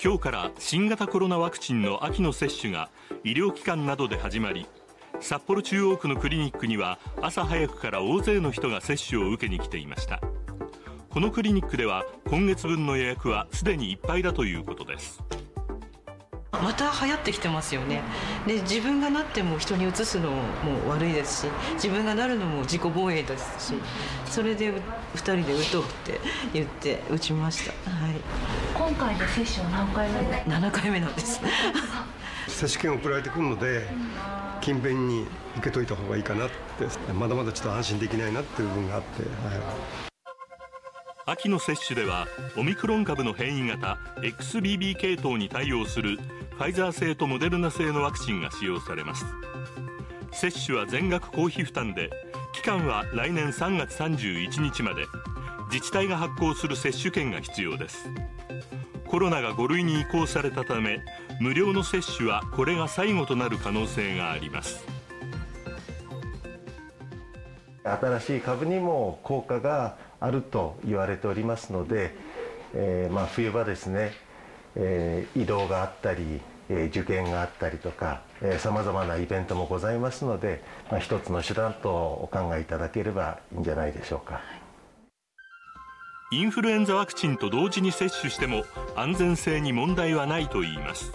今日から新型コロナワクチンの秋の接種が医療機関などで始まり札幌中央区のクリニックには朝早くから大勢の人が接種を受けに来ていました。このクリニックでは今月分の予約はすでにいっぱいだということです。また流行ってきてますよね。で自分がなっても人にうつすのも悪いですし自分がなるのも自己防衛ですしそれで2人で打とうって言って打ちました、はい、今回で接種は何回目？7回目なんです。接種券送られてくるので勤勉に受けといた方がいいかなってまだまだちょっと安心できないなっていう部分があって、はい秋の接種ではオミクロン株の変異型 XBB 系統に対応するファイザー製とモデルナ製のワクチンが使用されます。接種は全額公費負担で期間は来年3月31日まで自治体が発行する接種券が必要です。コロナが5類に移行されたため無料の接種はこれが最後となる可能性があります。新しい株にも効果があると言われておりますので、えー、まあ冬場ですね、えー、移動があったり、え、受験があったりとかさまざまなイベントもございますので、まあ、一つの手段とお考えいただければいいんじゃないでしょうか。インフルエンザワクチンと同時に接種しても安全性に問題はないといいます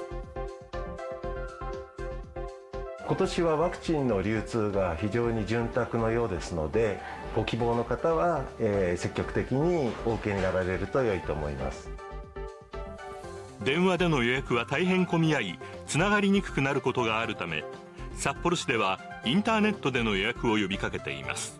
今年はワクチンの流通が非常に潤沢のようですのでご希望の方は、えー、積極的にお受けになられると良いと思います。電話での予約は大変混み合いつながりにくくなることがあるため札幌市ではインターネットでの予約を呼びかけています。